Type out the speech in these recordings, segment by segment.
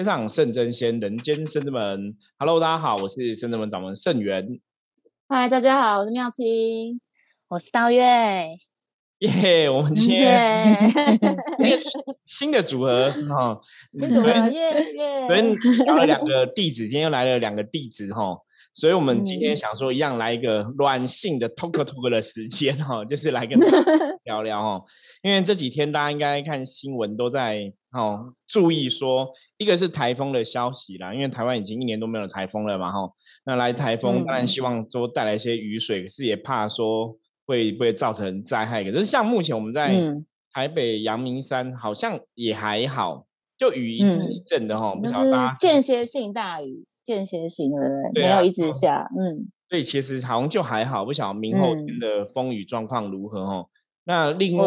天上圣真仙，人间圣真门。Hello，大家好，我是圣真门掌门圣元。嗨，大家好，我是妙清，我是道月。耶，我们今天新的组合哈，新组合 耶耶。昨天找了两个弟子，今天又来了两个弟子哈。所以，我们今天想说，一样来一个软性的 talk talk 的时间哈，就是来跟大家 聊聊哈。因为这几天大家应该看新闻都在哦注意说，一个是台风的消息啦，因为台湾已经一年都没有台风了嘛哈。那来台风当然希望说带来一些雨水，可是也怕说会不会造成灾害。可是像目前我们在台北阳明山好像也还好，就雨一阵一阵的哈，不晓得大家间歇性大雨。间歇性的，没有一直下，嗯，所以其实好像就还好，不晓得明后天的风雨状况如何哦。那另外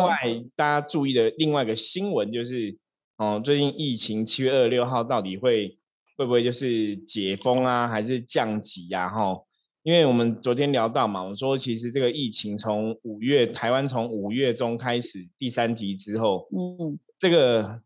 大家注意的另外一个新闻就是，哦，最近疫情七月二十六号到底会会不会就是解封啊，还是降级呀？哈，因为我们昨天聊到嘛，我说其实这个疫情从五月台湾从五月中开始第三级之后，嗯，这个。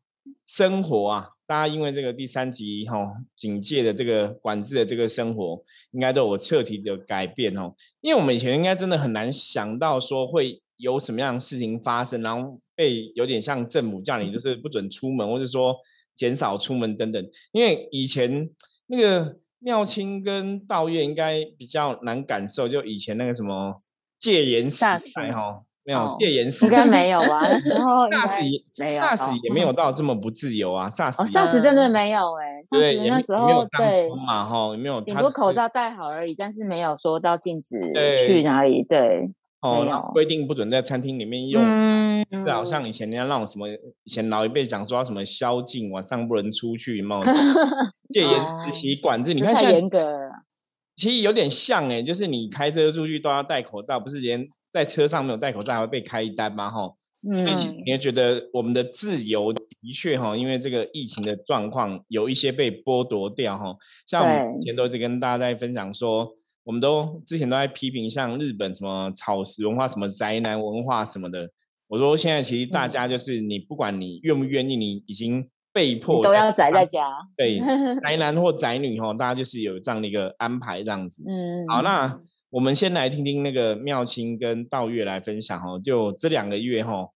生活啊，大家因为这个第三级哈警戒的这个管制的这个生活，应该都有彻底的改变哦。因为我们以前应该真的很难想到说会有什么样的事情发生，然后被有点像政府叫你就是不准出门，或者说减少出门等等。因为以前那个妙清跟道月应该比较难感受，就以前那个什么戒严时代哈。没有戒严时应该没有啊？那时 候 SARS 没有，SARS 也没有到这么不自由啊。SARS，SARS 真的没有哎。对，那时候对嘛哈，没有，顶多口罩戴好而已，但是没有说到禁止去哪里。对，哦，规定不准在餐厅里面用。是好像以前人家那种什么，以前老一辈讲说什么宵禁，晚上不能出去，有 戒严时期管制，你看太严格。其实有点像哎，就是你开车出去都要戴口罩，不是连。在车上没有戴口罩还会被开一单吗？哈，嗯，你也觉得我们的自由的确哈，因为这个疫情的状况有一些被剥夺掉哈。像我们以前都是跟大家在分享说，我们都之前都在批评像日本什么草食文化、什么宅男文化什么的。我说现在其实大家就是你不管你愿不愿意，你已经被迫都要宅在家。对，宅男或宅女哈，大家就是有这样的一个安排这样子。嗯，好，那。我们先来听听那个妙清跟道月来分享哦，就这两个月哈，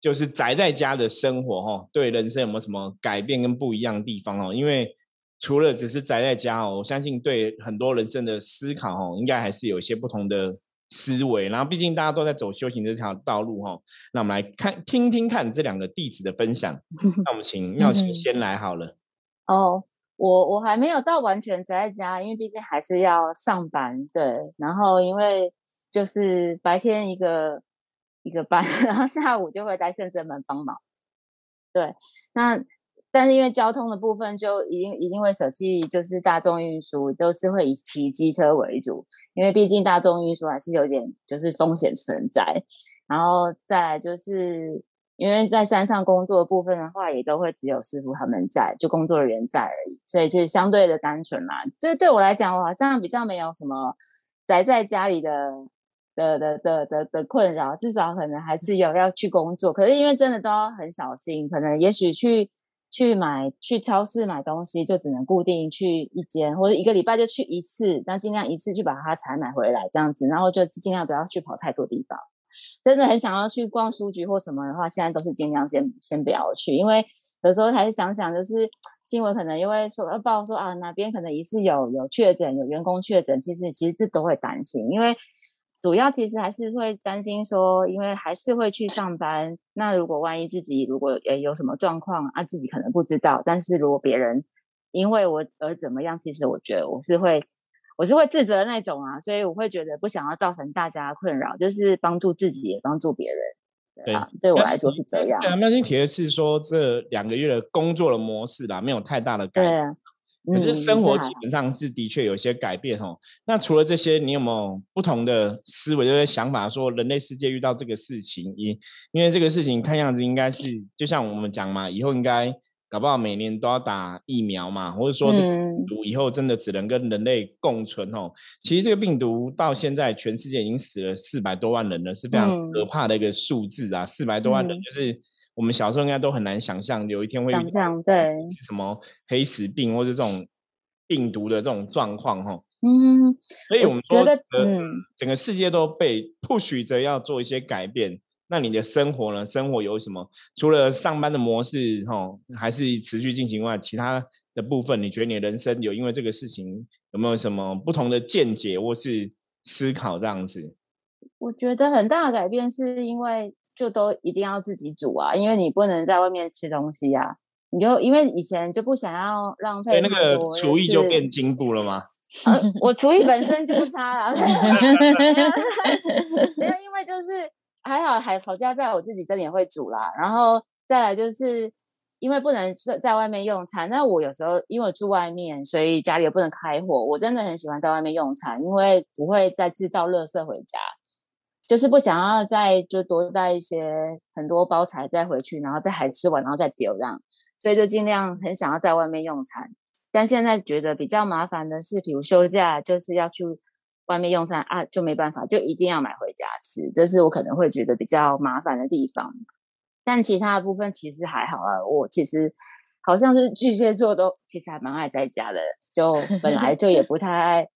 就是宅在家的生活哈，对人生有没有什么改变跟不一样的地方哦？因为除了只是宅在家哦，我相信对很多人生的思考哦，应该还是有一些不同的思维。然后毕竟大家都在走修行这条道路哈，那我们来看听听看这两个弟子的分享。那我们请妙清先来好了。哦。我我还没有到完全宅在家，因为毕竟还是要上班，对。然后因为就是白天一个一个班，然后下午就会在圣真门帮忙，对。那但是因为交通的部分，就一定一定会舍弃，就是大众运输都是会以骑机车为主，因为毕竟大众运输还是有点就是风险存在。然后再来就是。因为在山上工作部分的话，也都会只有师傅他们在，就工作人员在而已，所以其实相对的单纯嘛。就是对我来讲，我好像比较没有什么宅在家里的的的的的的困扰，至少可能还是有要去工作。可是因为真的都要很小心，可能也许去去买去超市买东西，就只能固定去一间，或者一个礼拜就去一次，那尽量一次就把它采买回来这样子，然后就尽量不要去跑太多地方。真的很想要去逛书局或什么的话，现在都是尽量先先不要去，因为有时候还是想想，就是新闻可能因为说要报说啊哪边可能疑似有有确诊，有员工确诊，其实其实这都会担心，因为主要其实还是会担心说，因为还是会去上班，那如果万一自己如果呃有什么状况啊，自己可能不知道，但是如果别人因为我而怎么样，其实我觉得我是会。我是会自责的那种啊，所以我会觉得不想要造成大家困扰，就是帮助自己也帮助别人。对啊，对我来说是这样。对啊，妙心提的是说这两个月的工作的模式啦，没有太大的改变。可是生活基本上是的确有些改变哦。那除了这些，你有没有不同的思维、就是想法？说人类世界遇到这个事情，因因为这个事情看样子应该是，就像我们讲嘛，以后应该。搞不好每年都要打疫苗嘛，或者说这病毒以后真的只能跟人类共存哦。其实这个病毒到现在全世界已经死了四百多万人了，是非常可怕的一个数字啊！四百多万人就是我们小时候应该都很难想象有一天会想象对什么黑死病或者这种病毒的这种状况哈。嗯，所以我们觉得，嗯，整个世界都被 push 着要做一些改变。那你的生活呢？生活有什么？除了上班的模式哈，还是持续进行外，其他的部分，你觉得你的人生有因为这个事情有没有什么不同的见解或是思考这样子？我觉得很大的改变是因为就都一定要自己煮啊，因为你不能在外面吃东西啊。你就因为以前就不想要浪费，那个厨艺就变进步了吗？呃，我厨艺本身就不差了，没有，因为就是还好，还好家在我自己这里也会煮啦。然后再来就是因为不能在在外面用餐，那我有时候因为住外面，所以家里也不能开火。我真的很喜欢在外面用餐，因为不会再制造垃圾回家，就是不想要再就多带一些很多包材再回去，然后再还吃完然后再丢这样，所以就尽量很想要在外面用餐。但现在觉得比较麻烦的是，比如休假就是要去外面用餐啊，就没办法，就一定要买回家吃，这是我可能会觉得比较麻烦的地方。但其他的部分其实还好啊，我其实好像是巨蟹座都其实还蛮爱在家的，就本来就也不太爱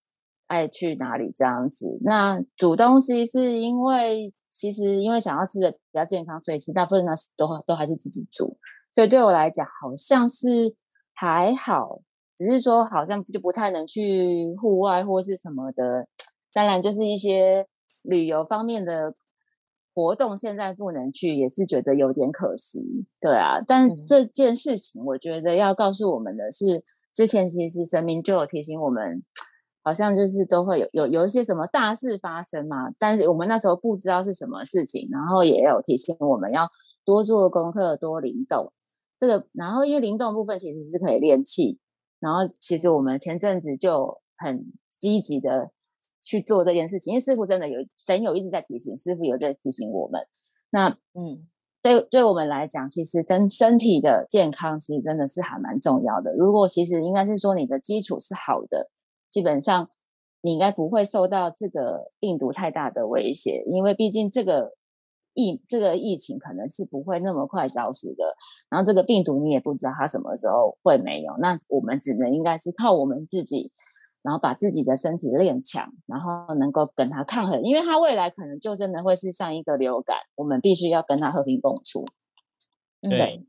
爱去哪里这样子。那煮东西是因为其实因为想要吃的比较健康，所以其实大部分呢都都还是自己煮，所以对我来讲好像是还好。只是说，好像就不太能去户外或是什么的。当然，就是一些旅游方面的活动，现在不能去，也是觉得有点可惜。对啊，但这件事情，我觉得要告诉我们的是，之前其实神明就有提醒我们，好像就是都会有有有一些什么大事发生嘛。但是我们那时候不知道是什么事情，然后也有提醒我们要多做功课，多灵动。这个，然后因为灵动部分其实是可以练气。然后，其实我们前阵子就很积极的去做这件事情，因为师傅真的有神友一直在提醒，师傅有在提醒我们。那嗯，对对我们来讲，其实真身体的健康其实真的是还蛮重要的。如果其实应该是说你的基础是好的，基本上你应该不会受到这个病毒太大的威胁，因为毕竟这个。疫这个疫情可能是不会那么快消失的，然后这个病毒你也不知道它什么时候会没有，那我们只能应该是靠我们自己，然后把自己的身体练强，然后能够跟它抗衡，因为它未来可能就真的会是像一个流感，我们必须要跟它和平共处。对，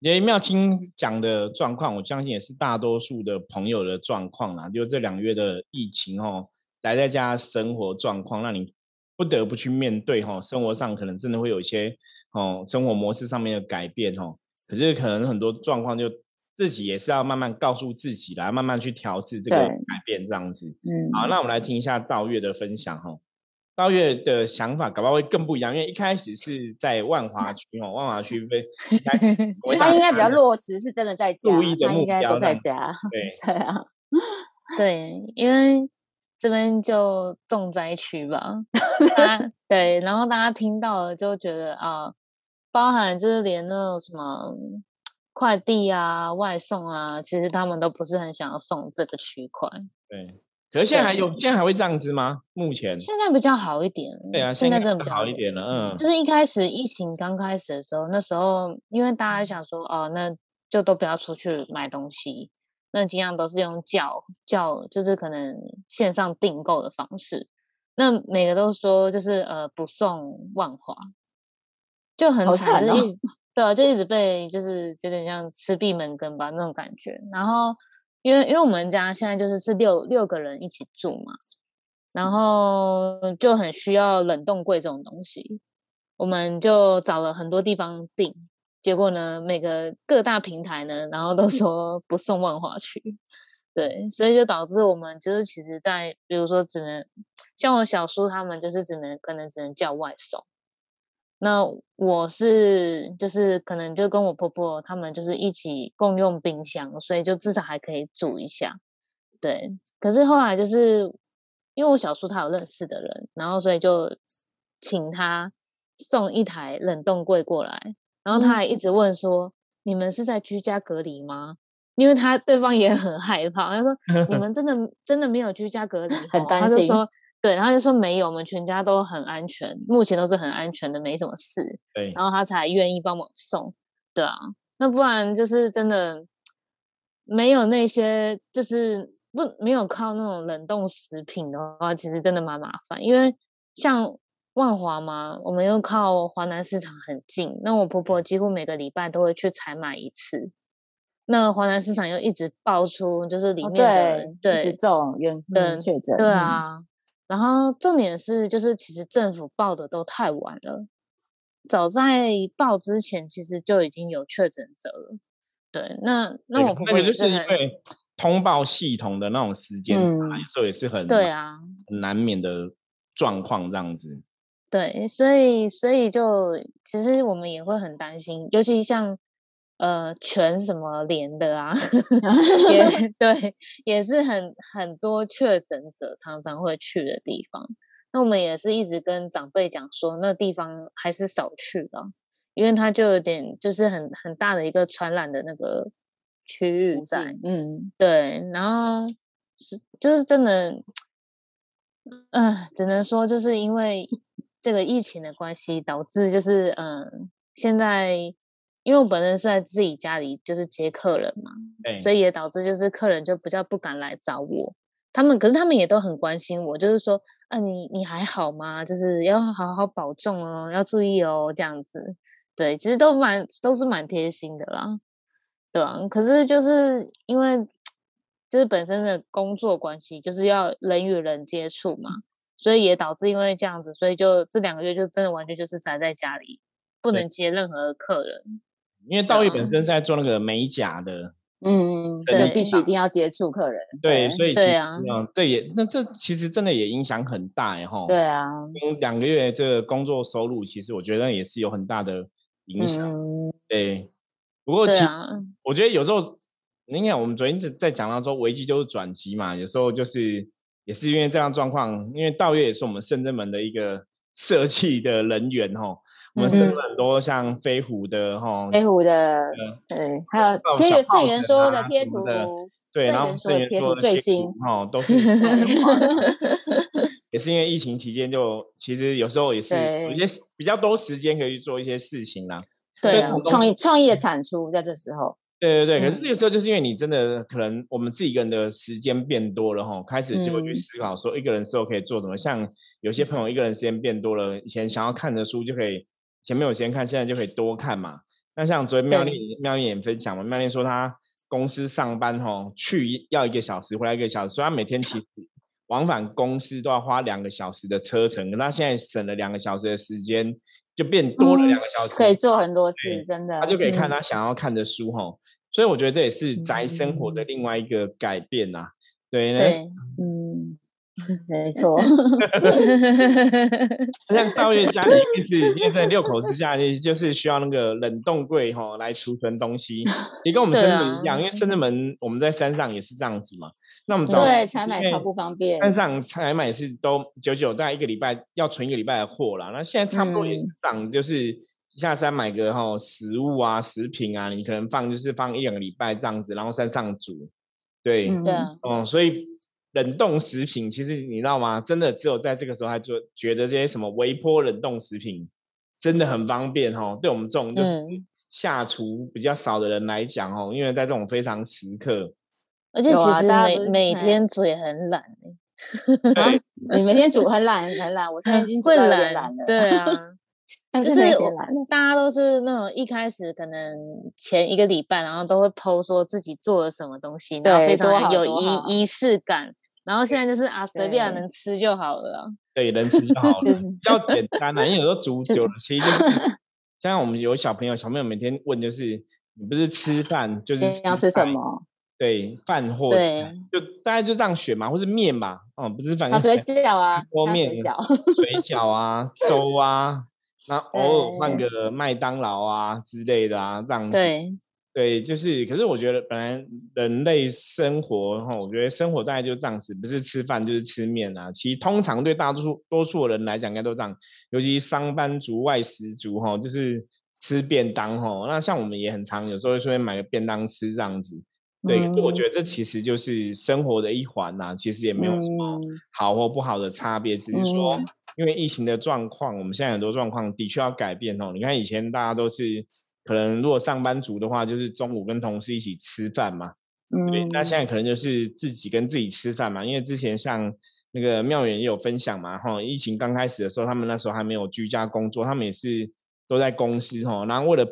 因为妙清讲的状况，我相信也是大多数的朋友的状况啦，就这两月的疫情哦，宅在家生活状况，让你。不得不去面对哈，生活上可能真的会有一些哦，生活模式上面的改变哦。可是可能很多状况就自己也是要慢慢告诉自己来，慢慢去调试这个改变这样子。嗯，好，那我们来听一下道月的分享哈。道月的想法搞不好会更不一样，因为一开始是在万华区哦，万华区被 他应该比较落实，是真的在家，他应该都在家。对 对啊，对，因为。这边就重灾区吧，对，然后大家听到了就觉得啊，包含就是连那种什么快递啊、外送啊，其实他们都不是很想要送这个区块。对，可是现在还有，现在还会这样子吗？目前现在比较好一点。对啊，现在真的比较好一点了。嗯，就是一开始疫情刚开始的时候，那时候因为大家想说哦，那就都不要出去买东西。那尽量都是用叫叫，就是可能线上订购的方式。那每个都说就是呃不送万华，就很惨，对啊，就一直被就是有点像吃闭门羹吧那种感觉。然后因为因为我们家现在就是是六六个人一起住嘛，然后就很需要冷冻柜这种东西，我们就找了很多地方订。结果呢，每个各大平台呢，然后都说不送万华区，对，所以就导致我们就是其实，在比如说只能像我小叔他们，就是只能可能只能叫外送。那我是就是可能就跟我婆婆他们就是一起共用冰箱，所以就至少还可以煮一下。对，可是后来就是因为我小叔他有认识的人，然后所以就请他送一台冷冻柜过来。然后他还一直问说：“你们是在居家隔离吗？”因为他对方也很害怕，他说：“你们真的真的没有居家隔离？”很担心。他就说：“对，然后就说没有，我们全家都很安全，目前都是很安全的，没什么事。对，然后他才愿意帮忙送。对啊，那不然就是真的没有那些，就是不没有靠那种冷冻食品的话，其实真的蛮麻烦。因为像万华嘛，我们又靠华南市场很近，那我婆婆几乎每个礼拜都会去采买一次。那华南市场又一直爆出，就是里面的对，一直中原确诊，对啊。然后重点是，就是其实政府报的都太晚了，早在报之前，其实就已经有确诊者了。对，那那我婆婆就是因为通报系统的那种时间差，有时候也是很对啊，很难免的状况这样子。对，所以所以就其实我们也会很担心，尤其像。呃，全什么连的啊？也 对，也是很很多确诊者常常会去的地方。那我们也是一直跟长辈讲说，那地方还是少去吧，因为它就有点就是很很大的一个传染的那个区域在。嗯，对。然后是就是真的，嗯，只能说就是因为这个疫情的关系，导致就是嗯，现在。因为我本身是在自己家里就是接客人嘛，所以也导致就是客人就比较不敢来找我。他们可是他们也都很关心我，就是说啊，你你还好吗？就是要好好保重哦，要注意哦，这样子。对，其实都蛮都是蛮贴心的啦，对吧？可是就是因为 就是本身的工作关系，就是要人与人接触嘛，所以也导致因为这样子，所以就这两个月就真的完全就是宅在家里，不能接任何客人。因为道义本身是在做那个美甲的，嗯，对，必须一定要接触客人，对，所以对啊，对也那这其实真的也影响很大哎哈，对啊，两个月这个工作收入其实我觉得也是有很大的影响，对，不过其我觉得有时候你看我们昨天在在讲到说危机就是转机嘛，有时候就是也是因为这样状况，因为道月也是我们圣真门的一个设计的人员哈。我们是很多像飞虎的哈，飞虎的，对，还有其实有圣元说的贴图，对，然后圣元说的贴图最新，哦，都是，也是因为疫情期间，就其实有时候也是有些比较多时间可以去做一些事情啦，对，创意创意的产出在这时候。对对对，可是这个时候就是因为你真的可能我们自己一个人的时间变多了哈，开始就会去思考说一个人时候可以做什么。像有些朋友一个人时间变多了，以前想要看的书就可以。前面有时间看，现在就可以多看嘛。那像昨天妙丽妙丽也分享嘛，妙丽说她公司上班哈，去要一个小时，回来一个小时，所以她每天其实往返公司都要花两个小时的车程。那现在省了两个小时的时间，就变多了两个小时，可以做很多事，真的。他就可以看他想要看的书哈。所以我觉得这也是宅生活的另外一个改变呐。对，嗯。没错，像少月家里面是因为在六口之家，就是需要那个冷冻柜哈来储存东西，也跟我们深圳一样，因为深圳门我们在山上也是这样子嘛。那我们对采买超不方便，山上采买是都九九，大概一个礼拜要存一个礼拜的货啦。那现在差不多也是这样，就是下山买个哈食物啊、食品啊，你可能放就是放一两个礼拜这样子，然后山上煮。对，对，哦，所以。冷冻食品其实你知道吗？真的只有在这个时候，他就觉得这些什么微波冷冻食品真的很方便哦。对我们这种就是下厨比较少的人来讲哦，因为在这种非常时刻，而且其实每每天煮也很懒 你每天煮很懒很懒，我现在已经会懒了。对啊，就是大家都是那种一开始可能前一个礼拜，然后都会剖说自己做了什么东西，然后非常有仪仪式感。然后现在就是啊，随便能吃就好了。对，能吃就好 了，就是比较简单啊。因为有时候煮 久了，其实就是 像我们有小朋友，小朋友每天问就是，你不是吃饭就是要吃什么？对，饭或者就大概就这样选嘛，或是面吧。哦，不是饭，水饺啊，锅面、水饺啊，粥啊，那偶尔换个麦当劳啊之类的啊，这样子。对。对，就是，可是我觉得本来人类生活哈，我觉得生活大概就是这样子，不是吃饭就是吃面啊。其实通常对大多数多数人来讲，应该都这样，尤其上班族、外食族哈，就是吃便当哈。那像我们也很常有时候会顺便买个便当吃这样子。对，我觉得这其实就是生活的一环呐，其实也没有什么好或不好的差别，只是说因为疫情的状况，我们现在很多状况的确要改变哦。你看以前大家都是可能如果上班族的话，就是中午跟同事一起吃饭嘛，嗯，那现在可能就是自己跟自己吃饭嘛，因为之前像那个妙远也有分享嘛，哈，疫情刚开始的时候，他们那时候还没有居家工作，他们也是都在公司哈，然后为了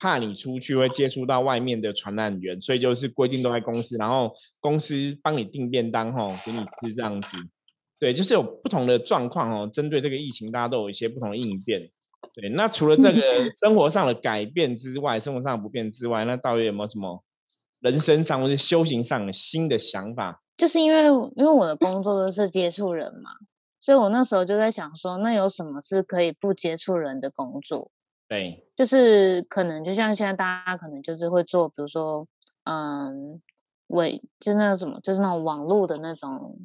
怕你出去会接触到外面的传染源，所以就是规定都在公司，然后公司帮你订便当哈，给你吃这样子。对，就是有不同的状况哦，针对这个疫情，大家都有一些不同的应变。对，那除了这个生活上的改变之外，生活上的不变之外，那到底有没有什么人生上或者修行上的新的想法？就是因为因为我的工作都是接触人嘛，所以我那时候就在想说，那有什么是可以不接触人的工作？对，就是可能就像现在大家可能就是会做，比如说，嗯，伪就是那个什么，就是那种网络的那种，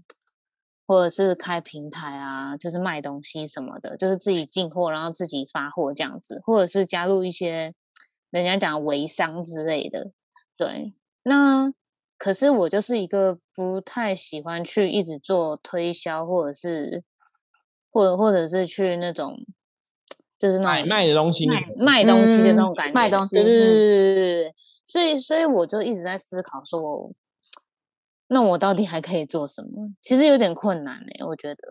或者是开平台啊，就是卖东西什么的，就是自己进货然后自己发货这样子，或者是加入一些人家讲微商之类的。对，那可是我就是一个不太喜欢去一直做推销，或者是或者或者是去那种。就是那种卖的东西，卖东西的那种感觉，卖东西，对对对对对。所以，所以我就一直在思考说，那我到底还可以做什么？其实有点困难哎，我觉得，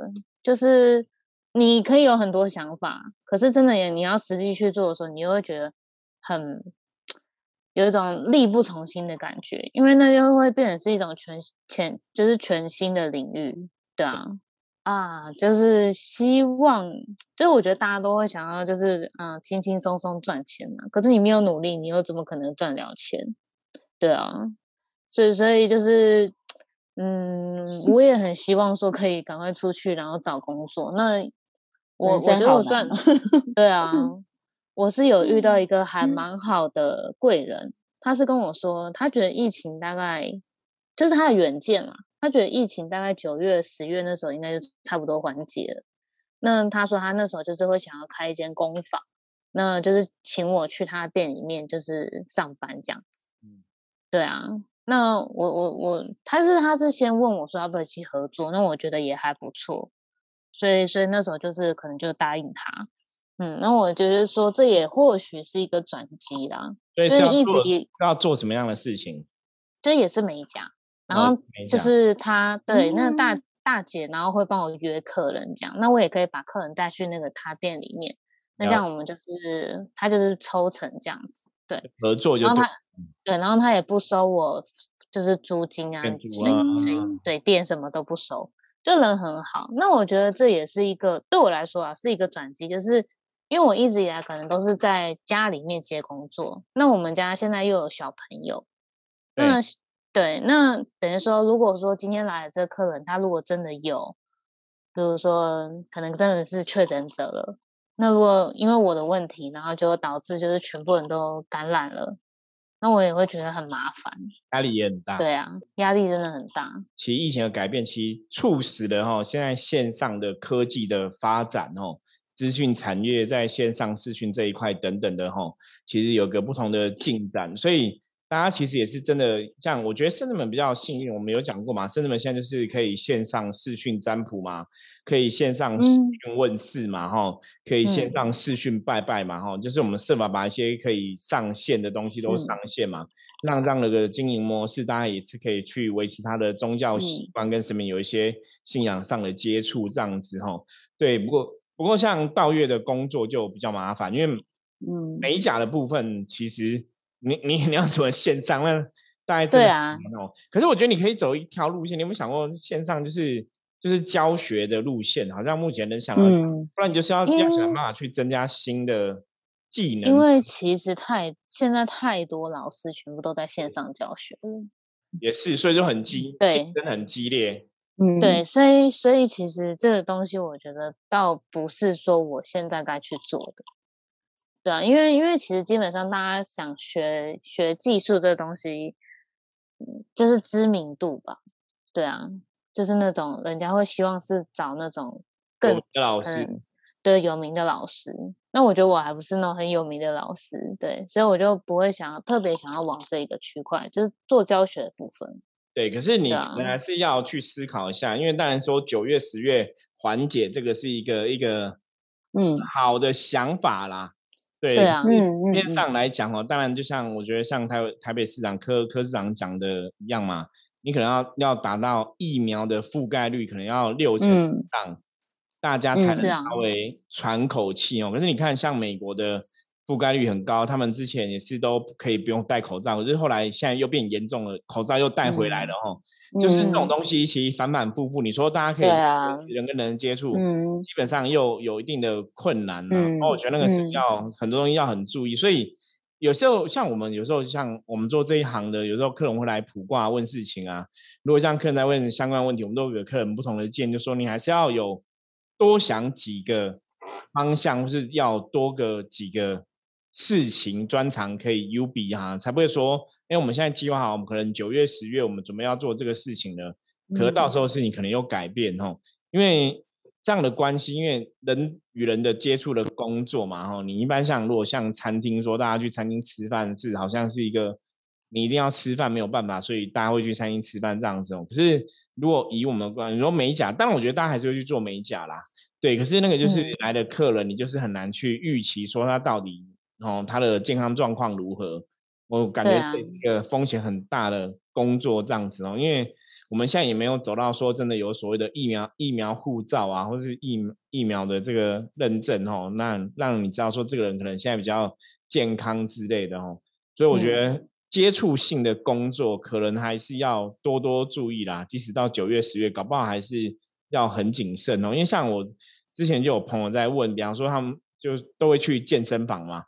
就是你可以有很多想法，可是真的也你要实际去做的时候，你又会觉得很有一种力不从心的感觉，因为那就会变成是一种全全就是全新的领域，对啊。啊，就是希望，就是我觉得大家都会想要，就是嗯，轻轻松松赚钱嘛。可是你没有努力，你又怎么可能赚了钱？对啊，所以所以就是，嗯，我也很希望说可以赶快出去，然后找工作。那我我觉得我算，对啊，我是有遇到一个还蛮好的贵人，他是跟我说，他觉得疫情大概就是他的远见嘛。他觉得疫情大概九月、十月那时候应该就差不多缓解了。那他说他那时候就是会想要开一间工坊，那就是请我去他店里面就是上班这样子。嗯，对啊。那我我我，他是他是先问我说要不要一起合作，那我觉得也还不错。所以所以那时候就是可能就答应他。嗯，那我觉得说这也或许是一个转机啦。对，是要做要做什么样的事情？这也是美甲。然后就是他对那个大大姐，然后会帮我约客人这样，那我也可以把客人带去那个他店里面，那这样我们就是他就是抽成这样子，对，合作就然后他对，然后他也不收我就是租金啊，水水电什么都不收，就人很好。那我觉得这也是一个对我来说啊，是一个转机，就是因为我一直以来可能都是在家里面接工作，那我们家现在又有小朋友，那。对，那等于说，如果说今天来的这个客人，他如果真的有，比如说可能真的是确诊者了，那如果因为我的问题，然后就导致就是全部人都感染了，那我也会觉得很麻烦，压力也很大。对啊，压力真的很大。其实疫情的改变，其实促使了哈现在线上的科技的发展哦，资讯产业在线上视讯这一块等等的哈，其实有个不同的进展，所以。大家其实也是真的，像我觉得圣人们比较幸运，我们有讲过嘛，圣人们现在就是可以线上视讯占卜嘛，可以线上视讯问事嘛，哈，可以线上视讯拜拜嘛，哈，就是我们设法把一些可以上线的东西都上线嘛，让这样的个经营模式，大家也是可以去维持他的宗教习惯跟神明有一些信仰上的接触，这样子哈。对，不过不过像道月的工作就比较麻烦，因为嗯美甲的部分其实。你你 你要怎么线上？那大概对啊。可是我觉得你可以走一条路线。你有没有想过线上就是就是教学的路线？好像目前能想到，不然你就是要要想办法去增加新的技能。因为其实太现在太多老师全部都在线上教学。也是，所以就很激，对，真的很激烈。嗯，对，所以所以其实这个东西，我觉得倒不是说我现在该去做的。对啊，因为因为其实基本上大家想学学技术这个东西，嗯，就是知名度吧。对啊，就是那种人家会希望是找那种更老师。对有名的老师。那我觉得我还不是那种很有名的老师，对，所以我就不会想要特别想要往这一个区块，就是做教学的部分。对，可是你可能还是要去思考一下，因为当然说九月、十月缓解这个是一个一个嗯好的想法啦。对，是啊，嗯，面上来讲哦，当然就像我觉得像台台北市长柯柯市长讲的一样嘛，你可能要要达到疫苗的覆盖率，可能要六成以上。大家才能稍微喘口气哦。可是你看，像美国的覆盖率很高，他们之前也是都可以不用戴口罩，可是后来现在又变严重了，口罩又戴回来了哦。就是这种东西其实反反复复，你说大家可以人跟人接触，基本上又有一定的困难了。然后我觉得那个是要很多东西要很注意，所以有时候像我们有时候像我们做这一行的，有时候客人会来卜卦问事情啊。如果像客人在问相关问题，我们都有客人不同的建议，就说你还是要有。多想几个方向，或是要多个几个事情专长可以 U 比哈，才不会说，因为，我们现在计划好，我们可能九月、十月我们准备要做这个事情呢，可是到时候事情可能又改变哦，因为这样的关系，因为人与人的接触的工作嘛哈，你一般像如果像餐厅说大家去餐厅吃饭是好像是一个。你一定要吃饭，没有办法，所以大家会去餐厅吃饭这样子哦。可是如果以我们关，你说美甲，当然我觉得大家还是会去做美甲啦。对，可是那个就是来的客人，你就是很难去预期说他到底哦他的健康状况如何。我感觉是这个风险很大的工作这样子哦，因为我们现在也没有走到说真的有所谓的疫苗疫苗护照啊，或是疫疫苗的这个认证哦，那让你知道说这个人可能现在比较健康之类的哦。所以我觉得。接触性的工作可能还是要多多注意啦，即使到九月、十月，搞不好还是要很谨慎哦。因为像我之前就有朋友在问，比方说他们就都会去健身房嘛，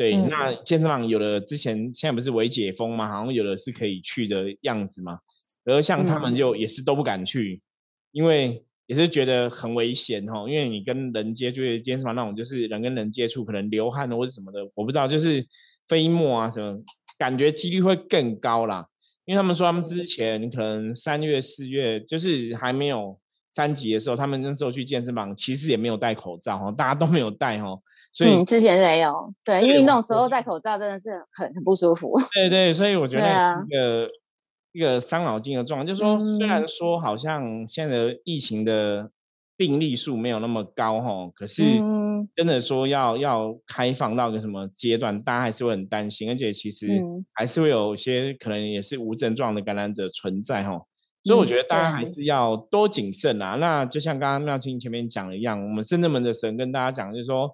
对，那健身房有的之前现在不是微解封嘛，好像有的是可以去的样子嘛。而像他们就也是都不敢去，因为也是觉得很危险哦。因为你跟人接触，健身房那种就是人跟人接触，可能流汗或者什么的，我不知道，就是飞沫啊什么。感觉几率会更高啦，因为他们说他们之前可能三月四月就是还没有三级的时候，他们那时候去健身房其实也没有戴口罩哦，大家都没有戴哦，所以之前没有对，因为运动时候戴口罩真的是很很不舒服。对对，所以我觉得一个一个伤脑筋的状况，就是说虽然说好像现在的疫情的。病例数没有那么高哈，可是真的说要要开放到个什么阶段，大家还是会很担心，而且其实还是会有些可能也是无症状的感染者存在哈，所以我觉得大家还是要多谨慎啊。那就像刚刚妙清前面讲的一样，我们深圳门的神跟大家讲，就是说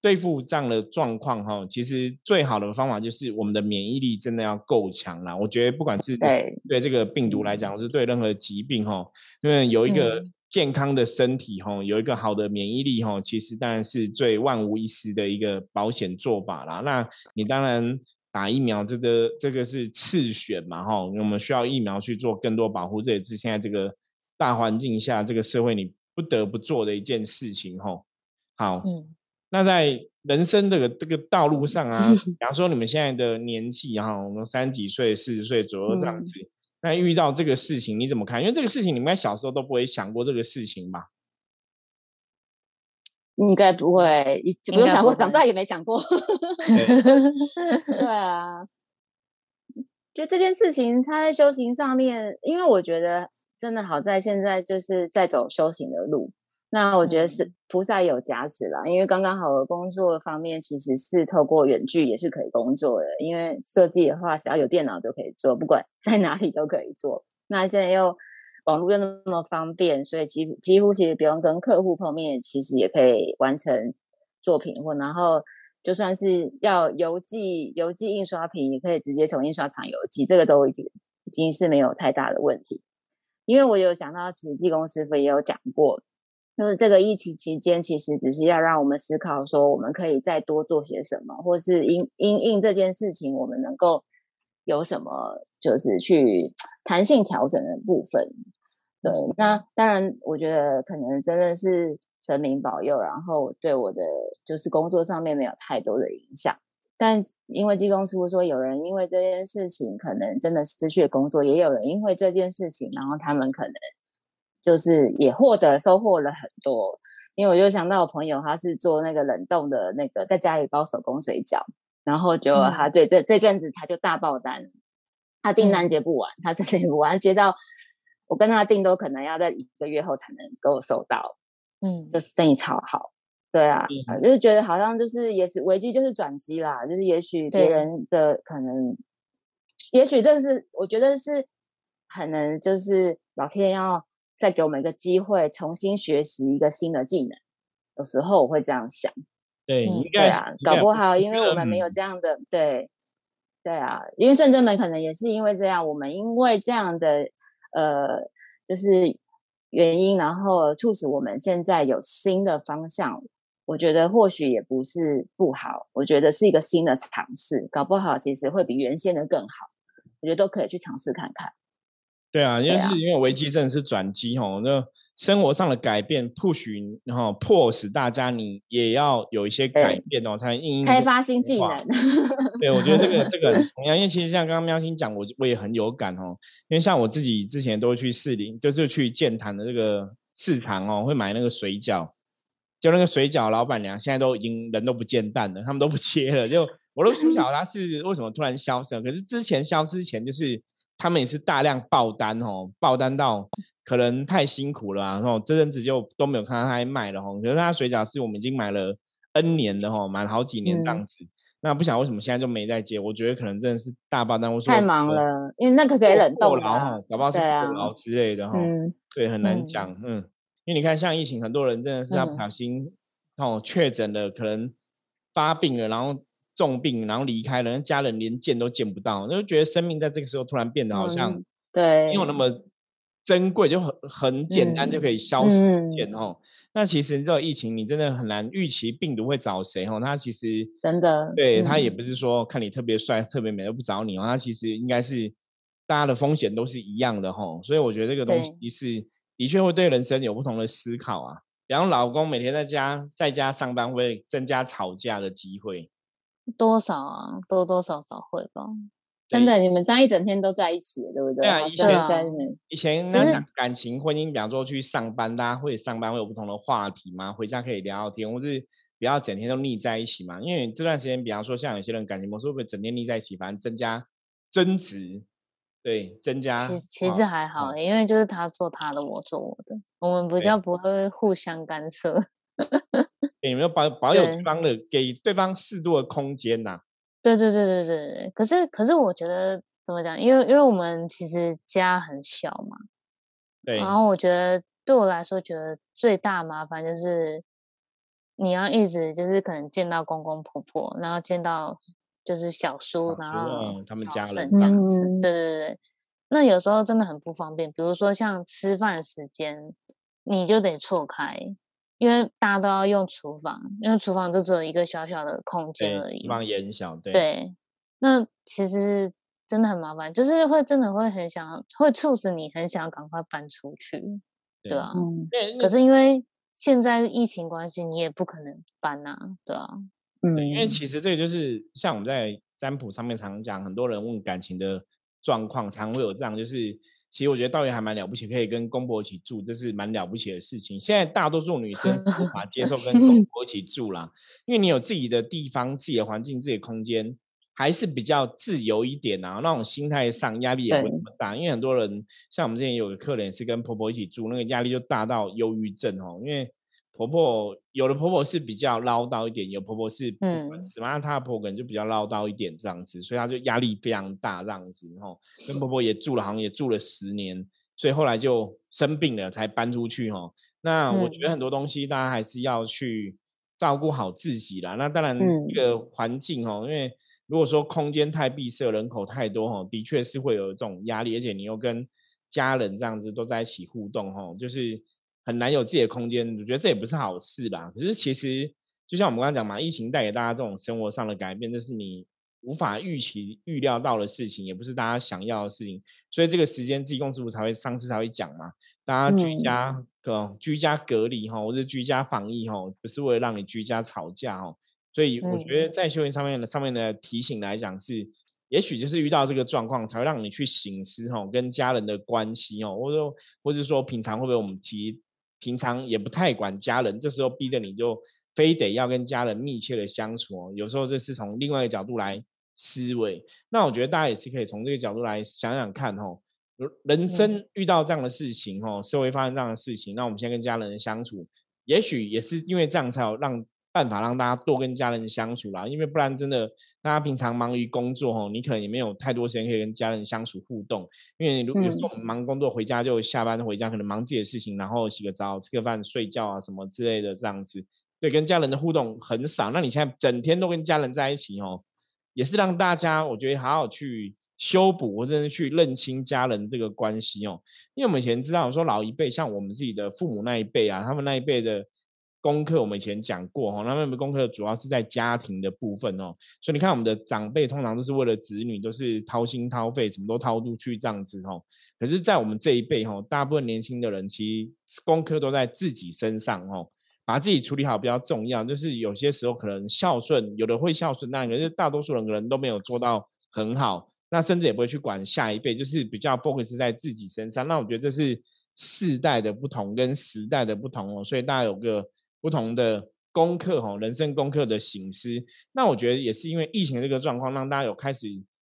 对付这样的状况哈，其实最好的方法就是我们的免疫力真的要够强啦。我觉得不管是对这个病毒来讲，是对任何疾病哈，因为有一个。健康的身体，哈，有一个好的免疫力，哈，其实当然是最万无一失的一个保险做法啦。那你当然打疫苗，这个这个是次选嘛，哈，我们需要疫苗去做更多保护，这也是现在这个大环境下，这个社会你不得不做的一件事情，哈。好，那在人生这个这个道路上啊，比方说你们现在的年纪，哈，我们三十几岁、四十岁左右这样子。那遇到这个事情你怎么看？因为这个事情你们在小时候都不会想过这个事情吧？应该不会，不用想过，长大也没想过。对啊，就这件事情，他在修行上面，因为我觉得真的好在现在就是在走修行的路。那我觉得是菩萨有加持啦，因为刚刚好的工作方面其实是透过远距也是可以工作的，因为设计的话只要有电脑都可以做，不管在哪里都可以做。那现在又网络又那么方便，所以几几乎其实不用跟客户碰面，其实也可以完成作品。或然后就算是要邮寄邮寄印刷品，也可以直接从印刷厂邮寄，这个都已经已经是没有太大的问题。因为我有想到，其实技工师傅也有讲过。就是这个疫情期间，其实只是要让我们思考，说我们可以再多做些什么，或是因因应这件事情，我们能够有什么，就是去 弹性调整的部分。对，那当然，我觉得可能真的是神明保佑，然后对我的就是工作上面没有太多的影响。但因为技工师傅说，有人因为这件事情可能真的失去了工作，也有人因为这件事情，然后他们可能。就是也获得收获了很多。因为我就想到我朋友，他是做那个冷冻的那个，在家里包手工水饺，然后就他这这这阵子他就大爆单，他订单接不完，他真的不完，接到我跟他订都可能要在一个月后才能给我收到，嗯，就生意超好，对啊，就是觉得好像就是也是危机就是转机啦，就是也许别人的可能，也许这是我觉得是可能就是老天要。再给我们一个机会，重新学习一个新的技能。有时候我会这样想，对，应该啊，搞不好，因为我们没有这样的，对，对啊，因为圣真门可能也是因为这样，我们因为这样的，呃，就是原因，然后促使我们现在有新的方向。我觉得或许也不是不好，我觉得是一个新的尝试，搞不好其实会比原先的更好。我觉得都可以去尝试看看。对啊，因为是因为危机真的是转机吼，那生活上的改变，push 然后迫使大家你也要有一些改变哦，才能应开发新技能。对，我觉得这个这个很 重要，因为其实像刚刚喵星讲，我我也很有感哦，因为像我自己之前都会去士林，就是去建潭的这个市场哦，会买那个水饺，就那个水饺老板娘现在都已经人都不见蛋了，他们都不切了，就我都不晓得他是为什么突然消失了，可是之前消失前就是。他们也是大量爆单哦，爆单到可能太辛苦了，然后这阵子就都没有看到他还卖了哦。可是他水饺是我们已经买了 N 年的哦，买了好几年这样子。那不晓得为什么现在就没在接？我觉得可能真的是大爆单，我说太忙了，因为那个可以冷冻啊，搞不好是过劳之类的哈。对，很难讲。嗯，因为你看像疫情，很多人真的是他不小心哦确诊了，可能发病了，然后。重病，然后离开了，家人连见都见不到，就觉得生命在这个时候突然变得好像对没有那么珍贵，就很很简单就可以消失见哦。那其实这个疫情，你真的很难预期病毒会找谁哦。它其实真的对他也不是说看你特别帅、特别美都不找你哦。他其实应该是大家的风险都是一样的吼。所以我觉得这个东西是的确会对人生有不同的思考啊。然后老公每天在家在家上班，会增加吵架的机会。多少啊？多多少少会吧。真的，你们这样一整天都在一起，对不对？对啊，以前以前那感情婚姻，比方说去上班，大家会上班会有不同的话题吗？回家可以聊聊天，或是不要整天都腻在一起嘛？因为这段时间，比方说像有些人感情模式会不会整天腻在一起，反正增加争执，对，增加。其其实还好，因为就是他做他的，我做我的，我们比较不会互相干涉。有没有保保有对方的给对方适度的空间呐？对对对对对对。可是可是我觉得怎么讲？因为因为我们其实家很小嘛。对。然后我觉得对我来说，觉得最大麻烦就是你要一直就是可能见到公公婆婆，然后见到就是小叔，然后他们家人这样子。对对对。那有时候真的很不方便，比如说像吃饭时间，你就得错开。因为大家都要用厨房，因为厨房就只有一个小小的空间而已，厨房也很小，对。对，那其实真的很麻烦，就是会真的会很想，会促使你很想赶快搬出去，对啊。嗯。可是因为现在疫情关系，你也不可能搬啊，对啊。嗯。因为其实这个就是像我们在占卜上面常讲，很多人问感情的状况，常会有这样，就是。其实我觉得道爷还蛮了不起，可以跟公婆一起住，这是蛮了不起的事情。现在大多数女生无法接受跟公 婆一起住啦，因为你有自己的地方、自己的环境、自己的空间，还是比较自由一点啊。那种心态上压力也不会这么大。因为很多人像我们之前有个客人是跟婆婆一起住，那个压力就大到忧郁症哦，因为。婆婆有的婆婆是比较唠叨一点，有婆婆是嗯，什么她的婆婆可能就比较唠叨一点这样子，所以她就压力非常大这样子。然后跟婆婆也住了，好像也住了十年，所以后来就生病了才搬出去哈。那我觉得很多东西大家还是要去照顾好自己啦。那当然一个环境哦，因为如果说空间太闭塞，人口太多哈，的确是会有这种压力，而且你又跟家人这样子都在一起互动哈，就是。很难有自己的空间，我觉得这也不是好事吧。可是其实就像我们刚刚讲嘛，疫情带给大家这种生活上的改变，这是你无法预期、预料到的事情，也不是大家想要的事情。所以这个时间，自公师傅才会上次才会讲嘛，大家居家隔居家隔离哈，或者居家防疫哈，不是为了让你居家吵架哈。所以我觉得在修行上面的上面的提醒来讲是，也许就是遇到这个状况，才会让你去醒思哦，跟家人的关系哦，或者说，或者说平常会不会我们提，平常也不太管家人，这时候逼着你就非得要跟家人密切的相处哦。有时候这是从另外一个角度来思维，那我觉得大家也是可以从这个角度来想想看哦，人生遇到这样的事情哦，社会发生这样的事情，那我们现在跟家人相处，也许也是因为这样才有让。办法让大家多跟家人相处啦，因为不然真的大家平常忙于工作哦，你可能也没有太多时间可以跟家人相处互动。因为如果忙工作回家就下班回家，可能忙自己的事情，然后洗个澡、吃个饭、睡觉啊什么之类的这样子，对，跟家人的互动很少。那你现在整天都跟家人在一起哦，也是让大家我觉得好好去修补或者是去认清家人这个关系哦。因为我们以前知道说老一辈像我们自己的父母那一辈啊，他们那一辈的。功课我们以前讲过哈，那他们功课主要是在家庭的部分哦，所以你看我们的长辈通常都是为了子女，都是掏心掏肺，什么都掏出去这样子哦。可是，在我们这一辈哈，大部分年轻的人其实功课都在自己身上哦，把自己处理好比较重要。就是有些时候可能孝顺，有的会孝顺，那可是大多数人可能都没有做到很好，那甚至也不会去管下一辈，就是比较 focus 在自己身上。那我觉得这是世代的不同跟时代的不同哦，所以大家有个。不同的功课哈，人生功课的醒思，那我觉得也是因为疫情这个状况，让大家有开始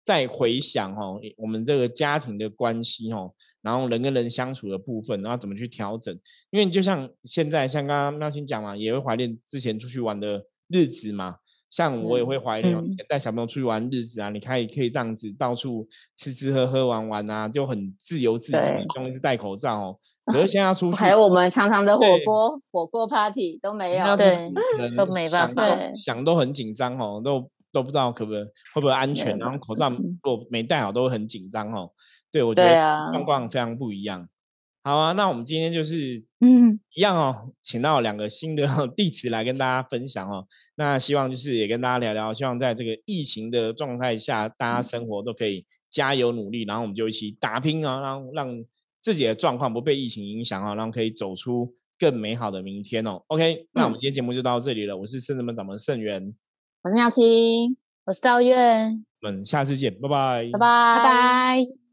在回想哈，我们这个家庭的关系哈，然后人跟人相处的部分，然后怎么去调整。因为就像现在，像刚刚妙心讲嘛，也会怀念之前出去玩的日子嘛。像我也会怀念带小朋友出去玩日子啊，你看也可以这样子到处吃吃喝喝玩玩啊，就很自由自在，不用一直戴口罩哦。可是现在要出 去，还有我们常常的火锅火锅 party 都没有，对，都没办法，想都很紧张哦，都都不知道可不可会不会安全，然后口罩如果没戴好都会很紧张哦。对，我觉得状况非常不一样。好啊，那我们今天就是嗯一样哦，请到两个新的 弟子来跟大家分享哦。那希望就是也跟大家聊聊，希望在这个疫情的状态下，大家生活都可以加油努力，然后我们就一起打拼啊，让让自己的状况不被疫情影响啊，然后可以走出更美好的明天哦。OK，那我们今天节目就到这里了。我是圣人门掌门盛元，我是妙清，我是道月，我们下次见，拜拜，拜拜，拜拜。